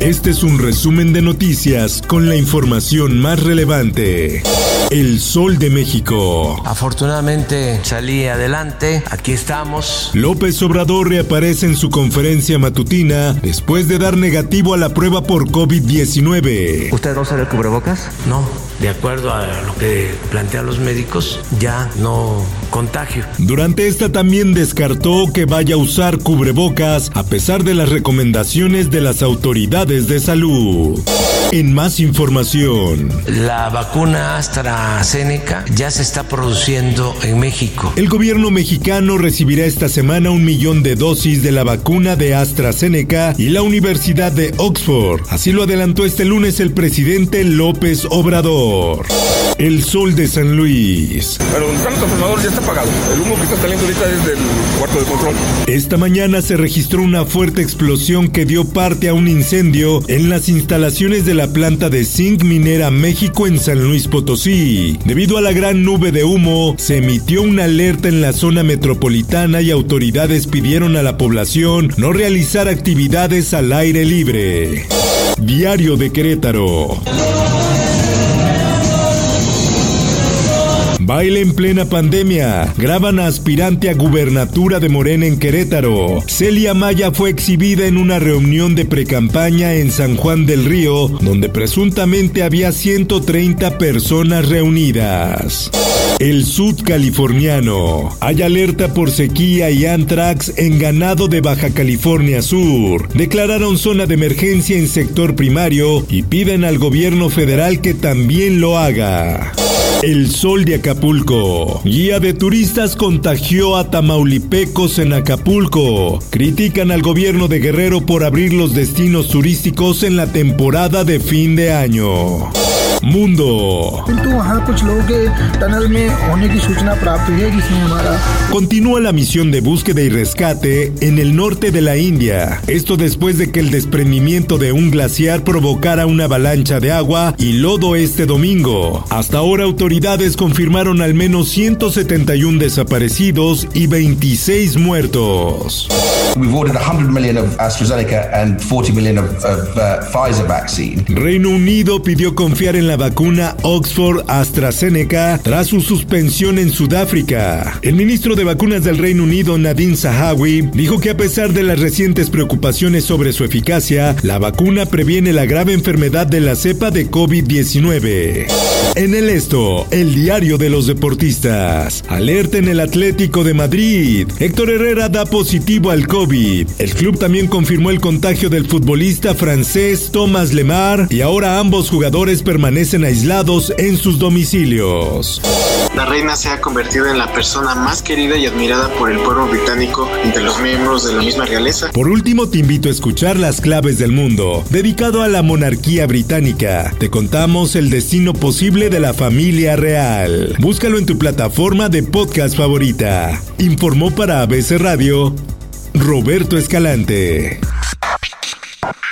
Este es un resumen de noticias con la información más relevante. El Sol de México. Afortunadamente salí adelante, aquí estamos. López Obrador reaparece en su conferencia matutina después de dar negativo a la prueba por COVID-19. ¿Usted no usa el cubrebocas? No, de acuerdo a lo que plantean los médicos, ya no contagio. Durante esta también descartó que vaya a usar cubrebocas a pesar de las recomendaciones de las autoridades de salud. En más información. La vacuna AstraZeneca ya se está produciendo en México. El gobierno mexicano recibirá esta semana un millón de dosis de la vacuna de AstraZeneca y la Universidad de Oxford. Así lo adelantó este lunes el presidente López Obrador. El sol de San Luis. Pero el transformador ya está apagado. El humo que está saliendo ahorita es del cuarto de control. Esta mañana se registró una fuerte explosión que dio parte a un incendio en las instalaciones de la planta de zinc minera México en San Luis Potosí. Debido a la gran nube de humo, se emitió una alerta en la zona metropolitana y autoridades pidieron a la población no realizar actividades al aire libre. Diario de Querétaro. Baile en plena pandemia. Graban a aspirante a gubernatura de Morena en Querétaro. Celia Maya fue exhibida en una reunión de precampaña en San Juan del Río, donde presuntamente había 130 personas reunidas. El sud californiano. Hay alerta por sequía y antrax en ganado de Baja California Sur. Declararon zona de emergencia en sector primario y piden al gobierno federal que también lo haga. El Sol de Acapulco. Guía de turistas contagió a tamaulipecos en Acapulco. Critican al gobierno de Guerrero por abrir los destinos turísticos en la temporada de fin de año. Mundo. Continúa la misión de búsqueda y rescate en el norte de la India. Esto después de que el desprendimiento de un glaciar provocara una avalancha de agua y lodo este domingo. Hasta ahora autoridades confirmaron al menos 171 desaparecidos y 26 muertos. We've ordered 100 million of AstraZeneca and 40 million of, of uh, Pfizer vaccine. Reino Unido pidió confiar en la vacuna Oxford AstraZeneca tras su suspensión en Sudáfrica. El ministro de Vacunas del Reino Unido, Nadine Zahawi, dijo que a pesar de las recientes preocupaciones sobre su eficacia, la vacuna previene la grave enfermedad de la cepa de COVID-19. En el esto, el diario de los deportistas. Alerta en el Atlético de Madrid. Héctor Herrera da positivo al COVID. El club también confirmó el contagio del futbolista francés Thomas Lemar y ahora ambos jugadores permanecen aislados en sus domicilios. La reina se ha convertido en la persona más querida y admirada por el pueblo británico entre los miembros de la misma realeza. Por último, te invito a escuchar Las Claves del Mundo, dedicado a la monarquía británica. Te contamos el destino posible de la familia real. Búscalo en tu plataforma de podcast favorita. Informó para ABC Radio Roberto Escalante.